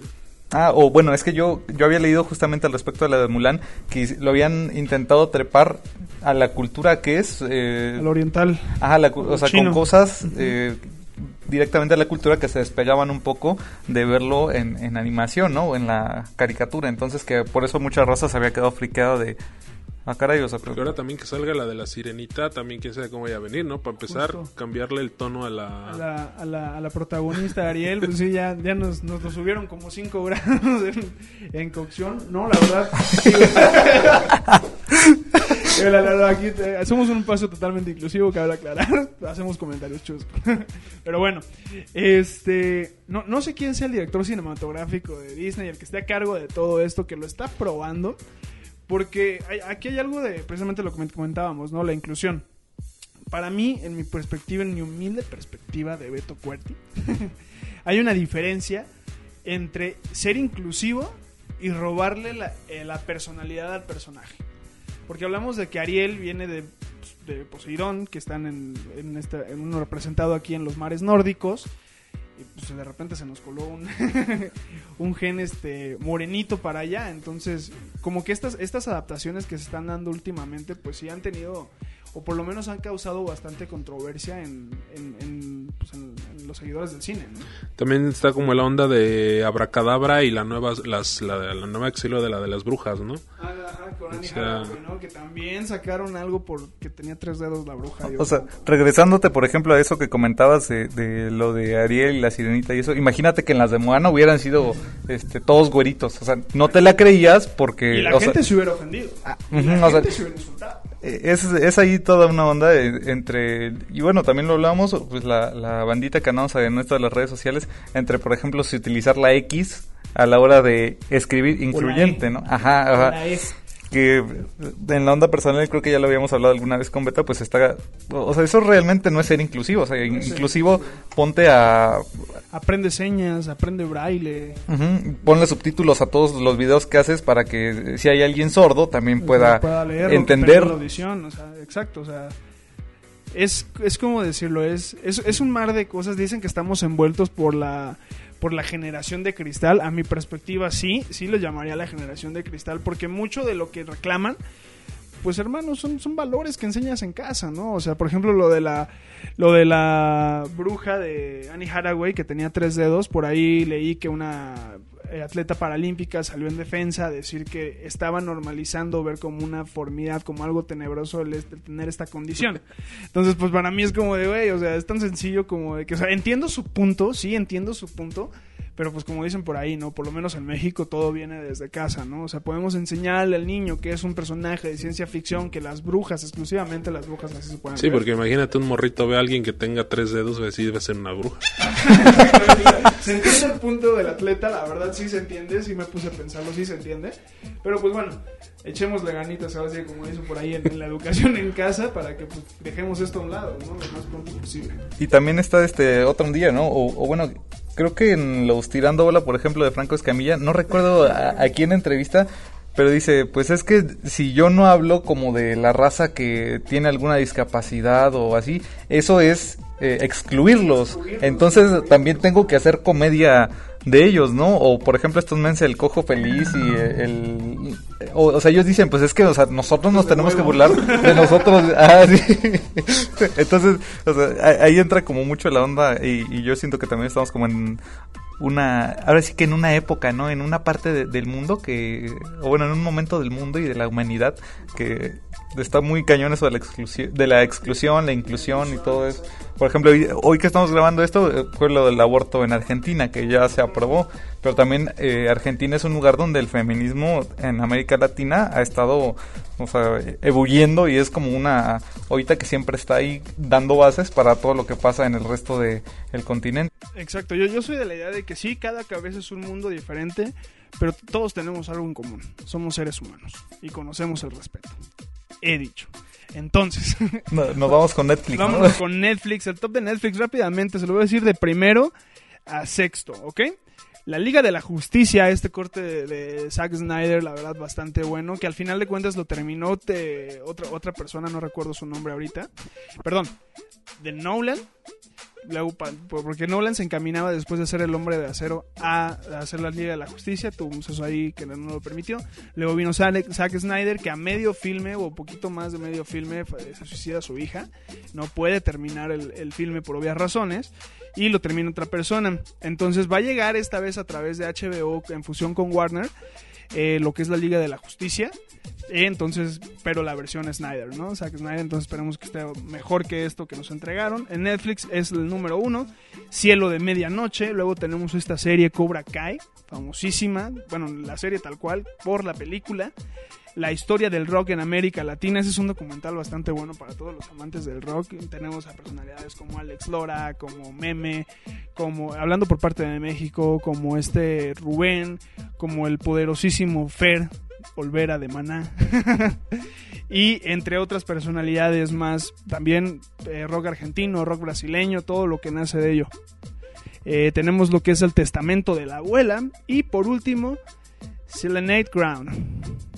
Ah, o bueno, es que yo, yo había leído justamente al respecto de la de Mulan que lo habían intentado trepar a la cultura que es. Eh, Al oriental. ajá, la o sea, chino. con cosas eh, directamente a la cultura que se despegaban un poco de verlo en, en animación, ¿no? O en la caricatura. Entonces, que por eso muchas razas se había quedado friqueado de. Ah, caray, o sea, pero- Porque ahora también que salga la de la sirenita, también quién sabe cómo vaya a venir, ¿no? Para empezar, Justo. cambiarle el tono a la... A la, a, la, a la protagonista Ariel, pues sí, ya, ya nos, nos lo subieron como 5 grados en, en cocción. No, la verdad. digo, digo, la- la- la- aquí eh, hacemos un paso totalmente inclusivo, cabe aclarar. Hacemos comentarios chuscos. Pero bueno, este. No, no sé quién sea el director cinematográfico de Disney, el que esté a cargo de todo esto, que lo está probando. Porque aquí hay algo de precisamente lo que comentábamos, ¿no? La inclusión. Para mí, en mi perspectiva, en mi humilde perspectiva de Beto Cuerti, hay una diferencia entre ser inclusivo y robarle la, eh, la personalidad al personaje. Porque hablamos de que Ariel viene de, de Poseidón, que están en, esta- en uno representado aquí en los mares nórdicos. Pues de repente se nos coló un, un gen este morenito para allá. Entonces, como que estas, estas adaptaciones que se están dando últimamente, pues sí han tenido, o por lo menos han causado bastante controversia en, en, en, pues, en- en los seguidores del cine, ¿no? También está como la onda de Abracadabra y la nueva, las, la, la nueva exilio de la de las brujas, ¿no? Ajá, con con Annie O sea- ¿no? Que también sacaron algo porque tenía tres dedos la bruja. y O sea, regresándote, por ejemplo, a eso que comentabas de, de lo de Ariel y la sirenita y eso, imagínate que en las de Moana hubieran sido este, todos güeritos. O sea, no te la creías porque... y la o sea, gente se hubiera ofendido. y ujú, la o sea, gente se hubiera insultado. Es, es ahí toda una onda eh, entre, y bueno, también lo hablamos, pues la, la bandita que andamos en nuestras las redes sociales, entre, por ejemplo, si utilizar la X a la hora de escribir incluyente, ¿no? Ajá, ajá. Que en la onda personal creo que ya lo habíamos hablado alguna vez con Beta, pues está, o sea, eso realmente no es ser inclusivo, o sea, inclusivo ponte a, Aprende señas, aprende braille. ujú, ponle subtítulos a todos los videos que haces para que si hay alguien sordo también pueda, leer lo que entender. la audición, o sea, exacto, o sea, es, es como decirlo, es, es, es un mar de cosas, dicen que estamos envueltos por la por la generación de cristal, a mi perspectiva sí, sí lo llamaría la generación de cristal, porque mucho de lo que reclaman, pues hermanos, son, son valores que enseñas en casa, ¿no? O sea, por ejemplo, lo de la lo de la bruja de Annie Hathaway que tenía tres dedos, por ahí leí que una atleta paralímpica salió en defensa a decir que estaba normalizando ver como una formidad, como algo tenebroso el, este- tener esta condición. Entonces, pues para mí es como de, güey, o sea, es tan sencillo como de que, o sea, entiendo su punto, sí, entiendo su punto, pero pues como dicen por ahí, ¿no? Por lo menos en México todo viene desde casa, ¿no? O sea, podemos enseñarle al niño que es un personaje de ciencia ficción, que las brujas, exclusivamente las brujas así se pueden Sí, ver. porque imagínate un morrito ve a alguien que tenga tres dedos y decir debe ser una bruja. se entiende el punto del atleta, la verdad sí se entiende, sí me puse a pensarlo, sí se entiende. Pero pues bueno, echémosle ganitas ahora sí, como dicen por ahí en, en la educación en casa, para que pues, dejemos esto a un lado, ¿no? Lo más pronto posible. Y también está este otro día, ¿no? O, o bueno, creo que en los Tirando Bola, por ejemplo, de Franco Escamilla, no recuerdo a, a quién entrevista, pero dice, pues es que si yo no hablo como de la raza que tiene alguna discapacidad o así, eso es eh, excluirlos. Entonces también tengo que hacer comedia de ellos, ¿no? O por ejemplo estos menses el cojo feliz y el... O, o sea, ellos dicen, pues es que o sea, nosotros nos tenemos que burlar de nosotros. Ah, sí. Entonces, o sea, ahí- ahí entra como mucho la onda y, y yo siento que también estamos como en una, ahora sí que en una época, ¿no? En una parte de- del mundo que, o bueno, en un momento del mundo y de la humanidad que está muy cañón eso de la, exclusión, de la exclusión, la inclusión y todo eso. Por ejemplo, hoy, que estamos grabando esto eh, fue lo del aborto en Argentina, que ya se aprobó, pero también eh, Argentina es un lugar donde el feminismo en América Latina ha estado, o sea, ebulliendo y es como una ahorita que siempre está ahí dando bases para todo lo que pasa en el resto del continente. Exacto, yo, yo soy de la idea de que sí, cada cabeza es un mundo diferente, pero todos tenemos algo en común. Somos seres humanos y conocemos el respeto. He dicho. Entonces, No- Nos vamos con Netflix. ¿no? vámonos con Netflix, el top de Netflix rápidamente, se lo voy a decir de primero a sexto, ¿ok? La Liga de la Justicia, este corte de, de Zack Snyder, la verdad bastante bueno, que al final de cuentas lo terminó otra, otra persona, no recuerdo su nombre ahorita, perdón, de Nolan, porque Nolan se encaminaba después de ser el hombre de acero a, hacer la Liga de la Justicia, tuvo un suceso ahí que no lo permitió. Luego vino Zack, Snyder que a medio filme o poquito más de medio filme se suicida a su hija, no puede terminar el filme por obvias razones y lo termina otra persona. Entonces va a llegar esta vez a través de HBO en fusión con Warner eh, lo que es la Liga de la Justicia. Entonces, pero la versión Snyder, ¿no? Zack Snyder, entonces esperemos que esté mejor que esto que nos entregaron. En Netflix es el número uno, Cielo de Medianoche. Luego tenemos esta serie Cobra Kai, famosísima. Bueno, la serie tal cual, por la película. La historia del rock en América Latina. Ese es un documental bastante bueno para todos los amantes del rock. Tenemos a personalidades como Alex Lora, como Meme, como, hablando por parte de México, como este Rubén, como el poderosísimo Fer Olvera de Maná. y entre otras personalidades más, también eh, rock argentino, rock brasileño, todo lo que nace de ello. Eh, tenemos lo que es el testamento de la abuela. Y por último, Selenite Ground.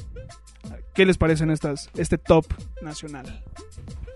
¿Qué les parecen estas, este top nacional?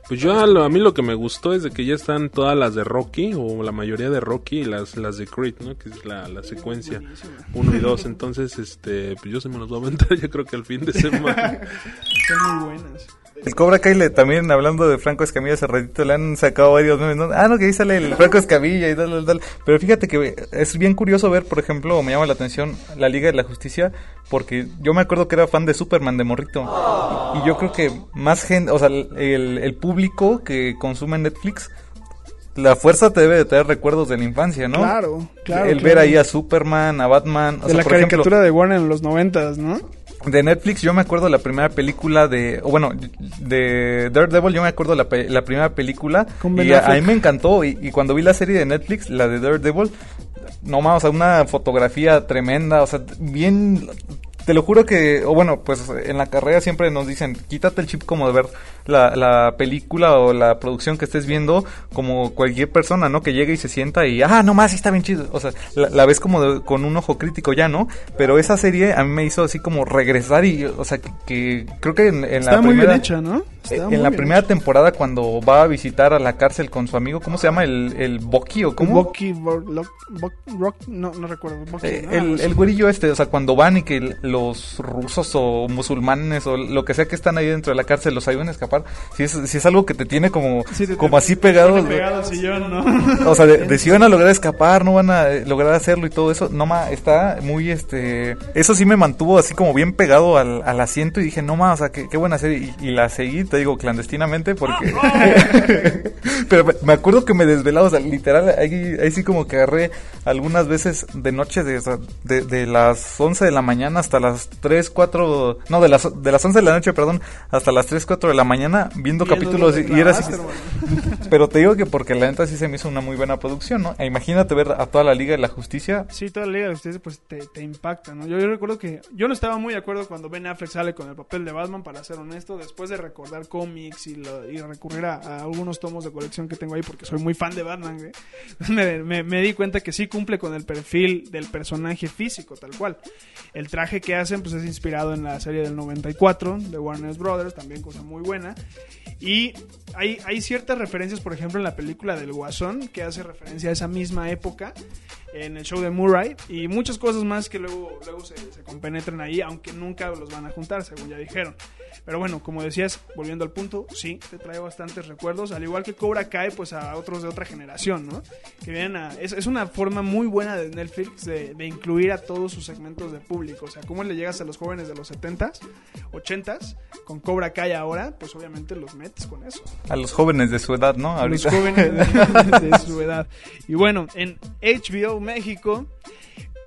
Pues yo a, lo- a mí lo que me gustó es de que ya están todas las de Rocky, o la mayoría de Rocky, y las, las de Creed, ¿no? Que es la, la secuencia Buenísima. 1 y 2. Entonces, este, pues yo se me los voy a aventar yo creo que al fin de semana. Son muy buenas. El Cobra Kai le- también hablando de Franco Escamilla hace ratito le han sacado varios memes, ¿no? Ah, no, que ahí sale el Franco Escamilla y tal, tal, tal. Pero fíjate que es bien curioso ver, por ejemplo, me llama la atención la Liga de la Justicia, porque yo me acuerdo que era fan de Superman de Morrito. Y, y yo creo que más gente, o sea, el, el público que consume Netflix, la fuerza te debe de traer recuerdos de la infancia, ¿no? Claro, claro. El claro. ver ahí a Superman, a Batman, o de sea, la por ejemplo, caricatura de Warner en los noventas, ¿no? De Netflix, yo me acuerdo la primera película de, o bueno, de Daredevil, yo me acuerdo la, pe- la primera película y a, a mí me encantó y, y cuando vi la serie de Netflix, la de Daredevil, no más, o sea, una fotografía tremenda, o sea, bien, te lo juro que, o bueno, pues en la carrera siempre nos dicen, quítate el chip como de ver la, la película o la producción que estés viendo como cualquier persona, ¿no? Que llegue y se sienta y, ah, no más, sí está bien chido. O sea, la, la ves como de- con un ojo crítico ya, ¿no? Pero esa serie a mí me hizo así como regresar y, o sea, que, que creo que en, en Está la muy primera... bien hecha, ¿no? Está en muy la bien primera hecha. temporada cuando va a visitar a la cárcel con su amigo, ¿cómo se llama? El, el Bucky o cómo? Bucky, Bo- Lo- Bo- Rock- no, no recuerdo. Eh, ¿no? el, así. el güerillo este, o sea, cuando van y que los rusos o musulmanes o lo que sea que están ahí dentro de la cárcel los ayudan a escapar, si es, si es algo que te tiene como, Sí, te- como te- así te pegado. tiene pegado al sillón, ¿no? O sea, de, de si van a lograr escapar, no van a eh, lograr hacerlo y todo eso. No, ma, está muy, este... Eso sí me mantuvo así como bien pegado al, al asiento y dije, no, ma, o sea, qué, qué buena serie. Y, y la seguí, te digo, clandestinamente porque... Pero me- acuerdo que me desvelaba, o sea, literal, ahí, ahí sí como que agarré algunas veces de noche, de, de, de las 11 de la mañana hasta las 3, 4... No, de las, de las 11 de la noche, perdón, hasta las 3, 4 de la mañana viendo, capítulos lo y, era así... Pero te digo que porque la neta sí se me hizo una muy buena producción, ¿no? E imagínate ver a toda la Liga de la Justicia. Sí, toda la Liga de Justicia pues te, te impacta, ¿no? Yo, yo recuerdo que yo no estaba muy de acuerdo cuando Ben Affleck sale con el papel de Batman, para ser honesto, después de recordar cómics y, lo- y recurrir a, a algunos tomos de colección que tengo ahí porque soy muy fan de Batman, me, me- me di cuenta que sí cumple con el perfil del personaje físico, tal cual. El traje que hacen pues es inspirado en la serie del 94 de Warner Brothers, también cosa muy buena. Y hay, hay ciertas referencias, por ejemplo, en la película del Guasón, que hace referencia a esa misma época, en el show de Murray, y muchas cosas más que luego, luego se, se compenetran ahí, aunque nunca los van a juntar, según ya dijeron. Pero bueno, como decías, volviendo al punto, sí, te trae bastantes recuerdos, al igual que Cobra Kai, pues a otros de otra generación, ¿no? Que vienen a... Es, es una forma muy buena de Netflix de, de incluir a todos sus segmentos de público, o sea, cómo le llegas a los jóvenes de los 70s, 80s, con Cobra Kai ahora, pues obviamente los metes con eso A los jóvenes de su edad, ¿no? a los jóvenes de, de su edad. Y bueno, en HBO México,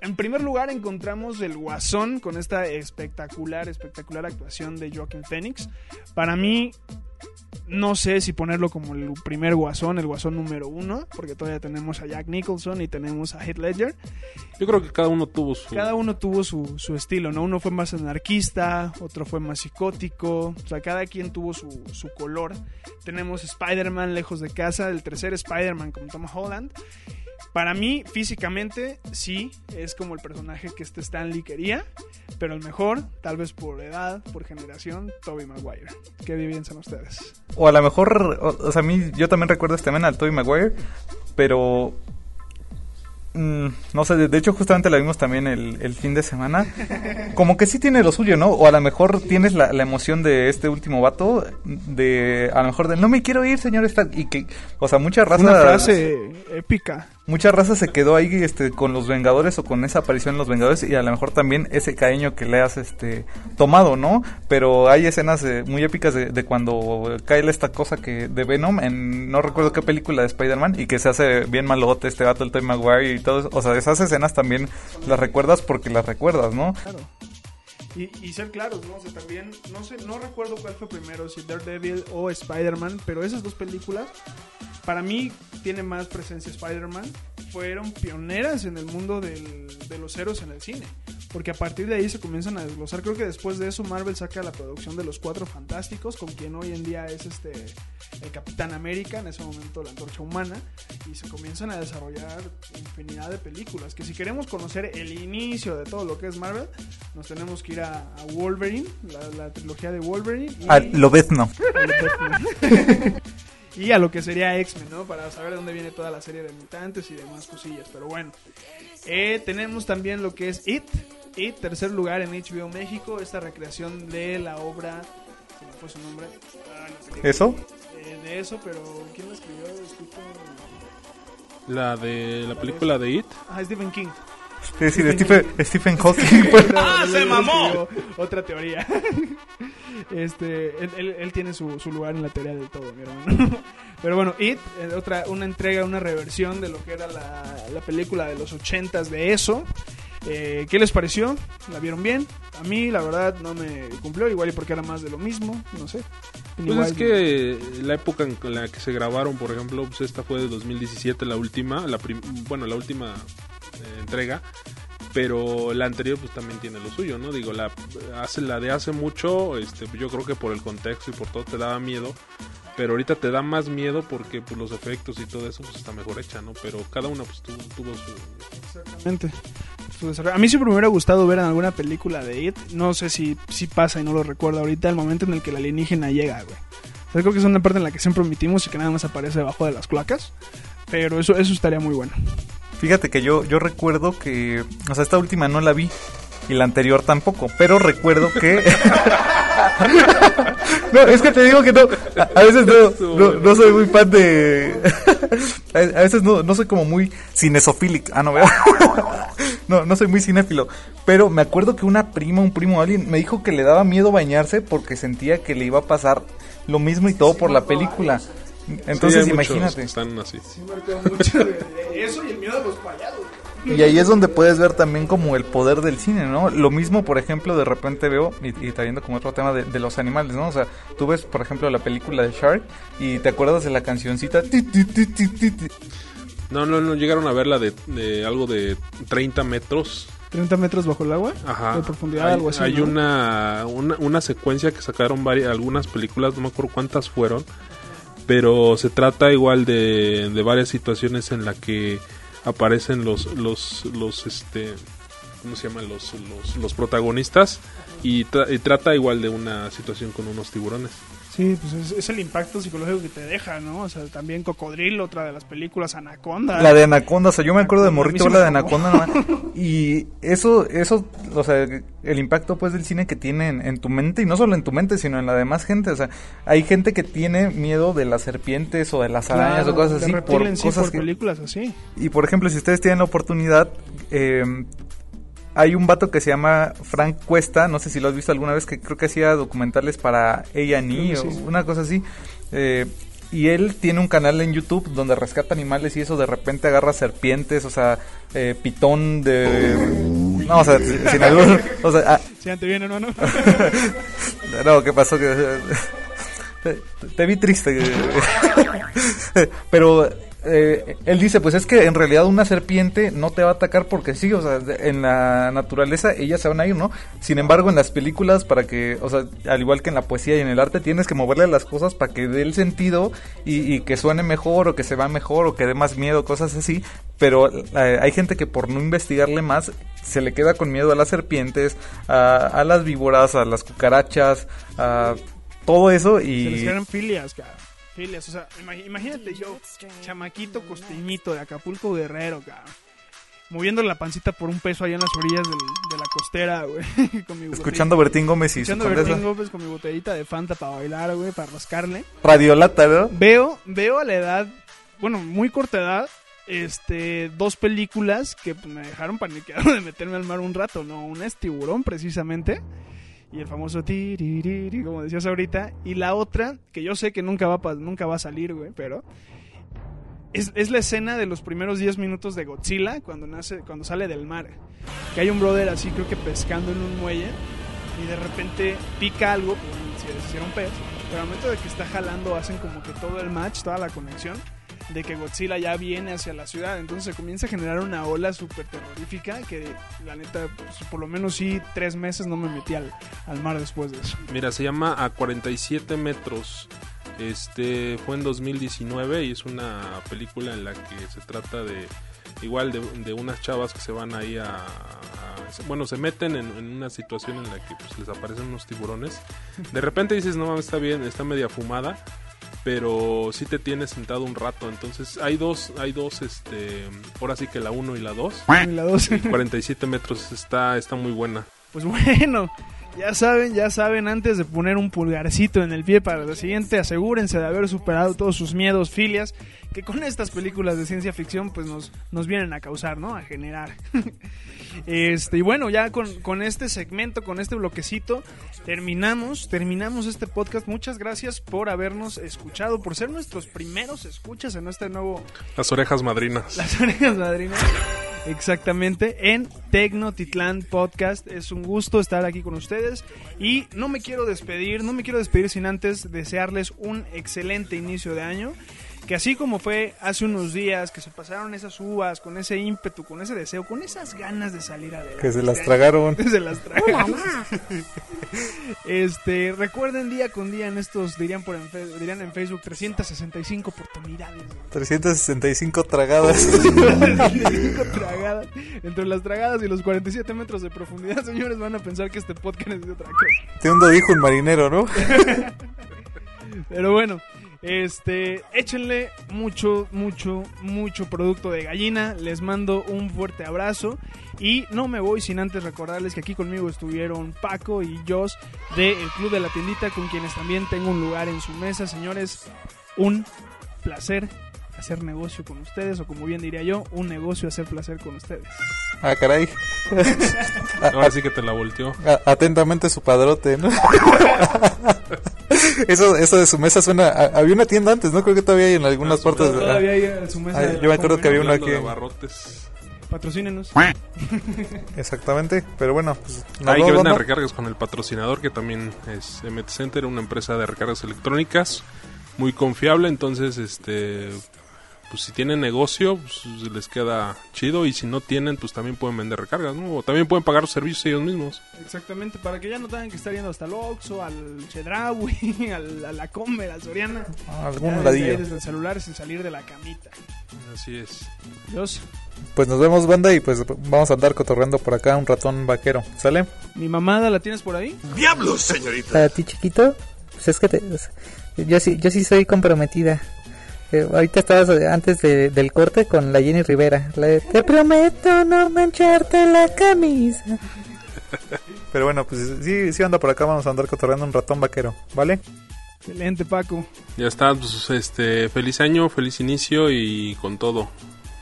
en primer lugar encontramos El Guasón con esta espectacular, espectacular actuación de Joaquin Phoenix. Para mí, no sé si ponerlo como el primer Guasón, el Guasón número uno, porque todavía tenemos a Jack Nicholson y tenemos a Heath Ledger. Yo creo que cada uno tuvo su... Cada uno tuvo su, su estilo, ¿no? Uno fue más anarquista, otro fue más psicótico, o sea, cada quien tuvo su, su color. Tenemos Spider-Man lejos de casa, el tercer Spider-Man como Tom Holland. Para mí, físicamente, sí, es como el personaje que este Stanley quería, pero el mejor, tal vez por edad, por generación, Tobey Maguire. ¿Qué piensan ustedes? O a lo mejor, o, o sea, a mí, yo también recuerdo este men al Tobey Maguire, pero... mm, no sé, de, de hecho justamente la vimos también el, el fin de semana. Como que sí tiene lo suyo, ¿no? O a lo mejor tienes la, la emoción de este último vato, de a lo mejor de no me quiero ir, señor Stark. Y que, o sea, mucha raza... Una frase épica. Mucha raza se quedó ahí este, con los Vengadores o con esa aparición en los Vengadores y a lo mejor también ese cariño que le has este, tomado, ¿no? Pero hay escenas eh, muy épicas de, de cuando cae esta cosa que de Venom en no recuerdo qué película de Spider-Man y que se hace bien malote este vato, el Toy Maguire y todo eso. O sea, esas escenas también las recuerdas porque las recuerdas, ¿no? Claro. Y, y ser claros, ¿no? O sea, también, no sé, no recuerdo cuál fue primero, si Daredevil o Spider-Man, pero esas dos películas, para mí, tiene más presencia Spider-Man. Fueron pioneras en el mundo del- de los héroes en el cine. Porque a partir de ahí se comienzan a desglosar. Creo que después de eso Marvel saca la producción de los Cuatro Fantásticos, con quien hoy en día es este el Capitán América, en ese momento la Antorcha Humana, y se comienzan a desarrollar infinidad de películas. Que si queremos conocer el inicio de todo lo que es Marvel, nos tenemos que ir a, a Wolverine, la, la trilogía de Wolverine. Y, A Lobezno. y a lo que sería X-Men, ¿no? Para saber de dónde viene toda la serie de mutantes y demás cosillas. Pero bueno, Eh, tenemos también lo que es It. It, tercer lugar en HBO México, esta recreación de la obra, se me fue su nombre. Ah, no. ¿Eso? Eh, de eso, pero ¿quién lo escribió? Escrito... La de la película de It. Ah, Stephen King. Es decir, Stephen, Stephen Hawking. pues. ¡Ah, se mamó! Otra teoría. Este, él, él- él tiene su, su lugar en la teoría del todo, mi hermano. Pero bueno, It, eh, otra, una entrega, una reversión de lo que era la, la película de los ochentas de eso. Eh, ¿Qué les pareció? ¿La vieron bien? A mí, la verdad, no me cumplió, igual y porque era más de lo mismo, no sé. Pues Igual- es que la época en la que se grabaron, por ejemplo, pues esta fue de 2017, la última, la prim- bueno, la última entrega, pero la anterior pues también tiene lo suyo, ¿no? Digo, la hace la de hace mucho, este, yo creo que por el contexto y por todo te daba miedo, pero ahorita te da más miedo porque pues los efectos y todo eso pues está mejor hecha, ¿no? Pero cada una pues tuvo, tuvo su Exactamente. A mí siempre me hubiera gustado ver en alguna película de It. No sé si, si pasa y no lo recuerdo ahorita, el momento en el que el alienígena llega, güey. O sea, creo que es una parte en la que siempre omitimos y que nada más aparece debajo de las cloacas. Pero eso, eso estaría muy bueno. Fíjate que yo, yo recuerdo que, o sea, esta última no la vi y la anterior tampoco, pero recuerdo que... no, es que te digo que no, a, a veces no, no, no soy muy fan de... a a veces no, no soy como muy cinesofílico, ah, no, ¿verdad? no, no soy muy cinéfilo, pero me acuerdo que una prima, un primo, alguien me dijo que le daba miedo bañarse porque sentía que le iba a pasar lo mismo y todo por la película. Entonces Sí, imagínate. están así. eso y el miedo de los payados. Y ahí es donde puedes ver también como el poder del cine, ¿no? Lo mismo, por ejemplo, de repente veo, y, y trayendo como otro tema de, de los animales, ¿no? O sea, tú ves, por ejemplo, la película de Shark y te acuerdas de la cancioncita. No, no, no llegaron a verla de, de algo de 30 metros. 30 metros bajo el agua. Ajá. De profundidad, hay, algo así. hay ¿no? una, una, una secuencia que sacaron varias, algunas películas, no me acuerdo cuántas fueron, pero se trata igual de, de varias situaciones en la que aparecen los, los, los, este, ¿cómo se llaman? Los, los, los protagonistas y, tra- y trata igual de una situación con unos tiburones. Sí, pues es, es el impacto psicológico que te deja, ¿no? O sea, también Cocodrilo, otra de las películas, Anaconda. La de Anaconda, o sea, yo me acuerdo de Morrito la de. Anaconda, ¿no? y eso, eso, o sea, el impacto pues del cine que tiene en, en tu mente, y no solo en tu mente, sino en la demás gente, o sea, hay gente que tiene miedo de las serpientes o de las arañas Claro, o cosas así, por sí, cosas por que, películas así. Y por ejemplo, si ustedes tienen la oportunidad, eh, hay un vato que se llama Frank Cuesta, no sé si lo has visto alguna vez, que creo que hacía documentales para A&E o sí. una cosa así. eh, y él tiene un canal en YouTube donde rescata animales y eso de repente agarra serpientes, o sea, eh, pitón de... No, o sea, sin algún... O sea, ah, Si te viene, hermano. no, ¿qué pasó? Te vi triste. Pero eh, él dice, pues es que en realidad una serpiente no te va a atacar porque sí, o sea, en la naturaleza ellas se van a ir, ¿no? Sin embargo, en las películas, para que, o sea, al igual que en la poesía y en el arte, tienes que moverle las cosas para que dé el sentido y, que suene mejor o que se vea mejor o que dé más miedo, cosas así. Pero eh, hay gente que por no investigarle más, se le queda con miedo a las serpientes, a, las víboras, a las cucarachas, a todo eso les y... crean filias, cabrón. Filias, o sea, imagínate yo, chamaquito costeñito de Acapulco Guerrero, cabrón. Moviendo la pancita por un peso allá en las orillas del- de la costera, güey. con mi botellita- Escuchando Bertín Gómez y su Escuchando condesa. Bertín Gómez con mi botellita de Fanta para bailar, güey, para rascarle. Radiolata, ¿no? Veo, veo a la edad, bueno, muy corta edad, este, dos películas que pues, me dejaron paniqueado de meterme al mar un rato, ¿no? Una es Tiburón, precisamente, y el famoso tiririri, como decías ahorita, y la otra, que yo sé que nunca va nunca va a salir, güey, pero... Es, es la escena de los primeros 10 minutos de Godzilla cuando nace cuando sale del mar. Que hay un brother así, creo que pescando en un muelle y de repente pica algo, si era un pez, pero al momento de que está jalando hacen como que todo el match, toda la conexión de que Godzilla ya viene hacia la ciudad, entonces se comienza a generar una ola súper terrorífica que la neta, pues, por lo menos sí, tres meses no me metí al, al mar después de eso. Mira, se llama A 47 metros. Este fue en 2019 y es una película en la que se trata de igual de, de unas chavas que se van ahí a, a- bueno, se meten en, una situación en la que pues, les aparecen unos tiburones. De repente dices, no está bien, está media fumada, pero sí te tienes sentado un rato. Entonces hay dos, hay dos, este, ahora sí que la 1 y la 2. Y la dos. 47 metros está, está muy buena. Pues bueno, Ya saben, ya saben, antes de poner un pulgarcito en el pie para lo siguiente, asegúrense de haber superado todos sus miedos, filias, que con estas películas de ciencia ficción pues nos, nos vienen a causar, ¿no? A generar. este, y bueno, ya con, con este segmento, con este bloquecito, terminamos, terminamos este podcast. Muchas gracias por habernos escuchado, por ser nuestros primeros escuchas en este nuevo Las orejas madrinas. las orejas madrinas. Exactamente, en Tecnotitlán Podcast. Es un gusto estar aquí con ustedes. Y no me quiero despedir, no me quiero despedir sin antes desearles un excelente inicio de año. Que así como fue hace unos días que se pasaron esas uvas, con ese ímpetu, con ese deseo, con esas ganas de salir adelante. Que se las tragaron. se las tragaron. este, recuerden día con día en estos, dirían, por en, dirían en Facebook, 365 oportunidades. 365 tragadas. 365 tragadas. Entre las tragadas y los 47 metros de profundidad, señores, van a pensar que este podcast es de otra cosa. Te hundo dijo un marinero, ¿no? Pero bueno, este, échenle mucho, mucho, mucho producto de gallina. Les mando un fuerte abrazo. Y no me voy sin antes recordarles que aquí conmigo estuvieron Paco y Joss del Club de la Tiendita, con quienes también tengo un lugar en su mesa. Señores, un placer hacer negocio con ustedes, o como bien diría yo, un negocio hacer placer con ustedes. Ah, caray. Ahora sí que te la volteó. A- Atentamente su padrote, ¿no? eso, eso de su mesa suena. a- había una tienda antes, ¿no? Creo que todavía hay en algunas partes. de- Todavía hay en su mesa. Ah, yo me acuerdo que había una aquí. de. Patrocínenos. Exactamente, pero bueno, pues. nos Hay que ¿no? recargas con el patrocinador, que también es MT Center, una empresa de recargas electrónicas muy confiable. Entonces, este, pues si tienen negocio, pues les queda chido. Y si no tienen, pues también pueden vender recargas, ¿no? O también pueden pagar los servicios ellos mismos. Exactamente, para que ya no tengan que estar yendo hasta el Oxxo, al Chedraui, al, a la Comer, al Soriana. Ah, Algún ladillo. Desde el celular sin salir de la camita. Así es. Dios, Pues nos vemos, banda, y pues vamos a andar cotorreando por acá un ratón vaquero. ¿Sale? mi mamada la tienes por ahí. Para ti, chiquito, pues es que te- yo sí, yo sí soy comprometida. Eh, ahorita estabas eh, antes de- del corte con la Jenny Rivera. La de, te prometo no mancharte la camisa. Pero bueno, pues sí, sí anda por acá, vamos a andar cotorreando un ratón vaquero, ¿vale? Excelente, Paco. Ya está, pues este, feliz año, feliz inicio y con todo.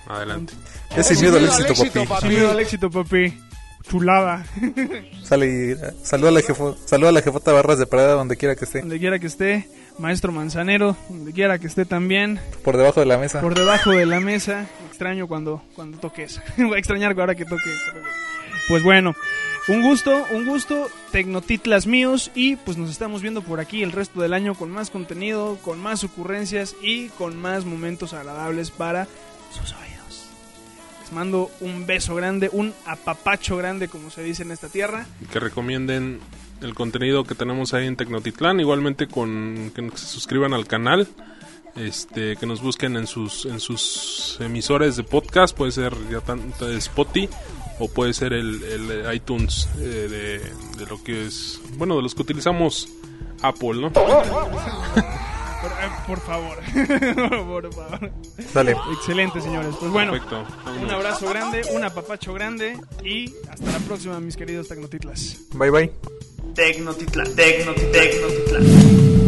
Adelante. Es sin miedo al éxito, papi. Sin miedo al éxito, papi. Chulada. Sale y eh, saluda a la jefo, saluda a la jefota Barras de Parada donde quiera que esté, donde quiera que esté. Maestro Manzanero, donde quiera que esté también. por debajo de la mesa. Por debajo de la mesa. Extraño cuando, cuando toques. Voy a extrañar ahora que toque. Pues bueno, un gusto, un gusto. Tecnotitlas míos. Y pues nos estamos viendo por aquí el resto del año con más contenido, con más ocurrencias y con más momentos agradables para sus oídos. Les mando un beso grande, un apapacho grande, como se dice en esta tierra. Y que recomienden el contenido que tenemos ahí en Tecnotitlán, igualmente con que se suscriban al canal, este, que nos busquen en sus en sus emisores de podcast, puede ser ya tanto de Spotify o puede ser el, el iTunes eh, de, de lo que es, bueno, de los que utilizamos Apple, ¿no? Por, eh, por favor. por favor. Dale. Excelente, señores. Pues bueno, Perfecto. un abrazo grande, un apapacho grande y hasta la próxima, mis queridos Tecnotitlas. Bye bye. Tecnotitlán, Tecnotitlán, Tecnotitlán.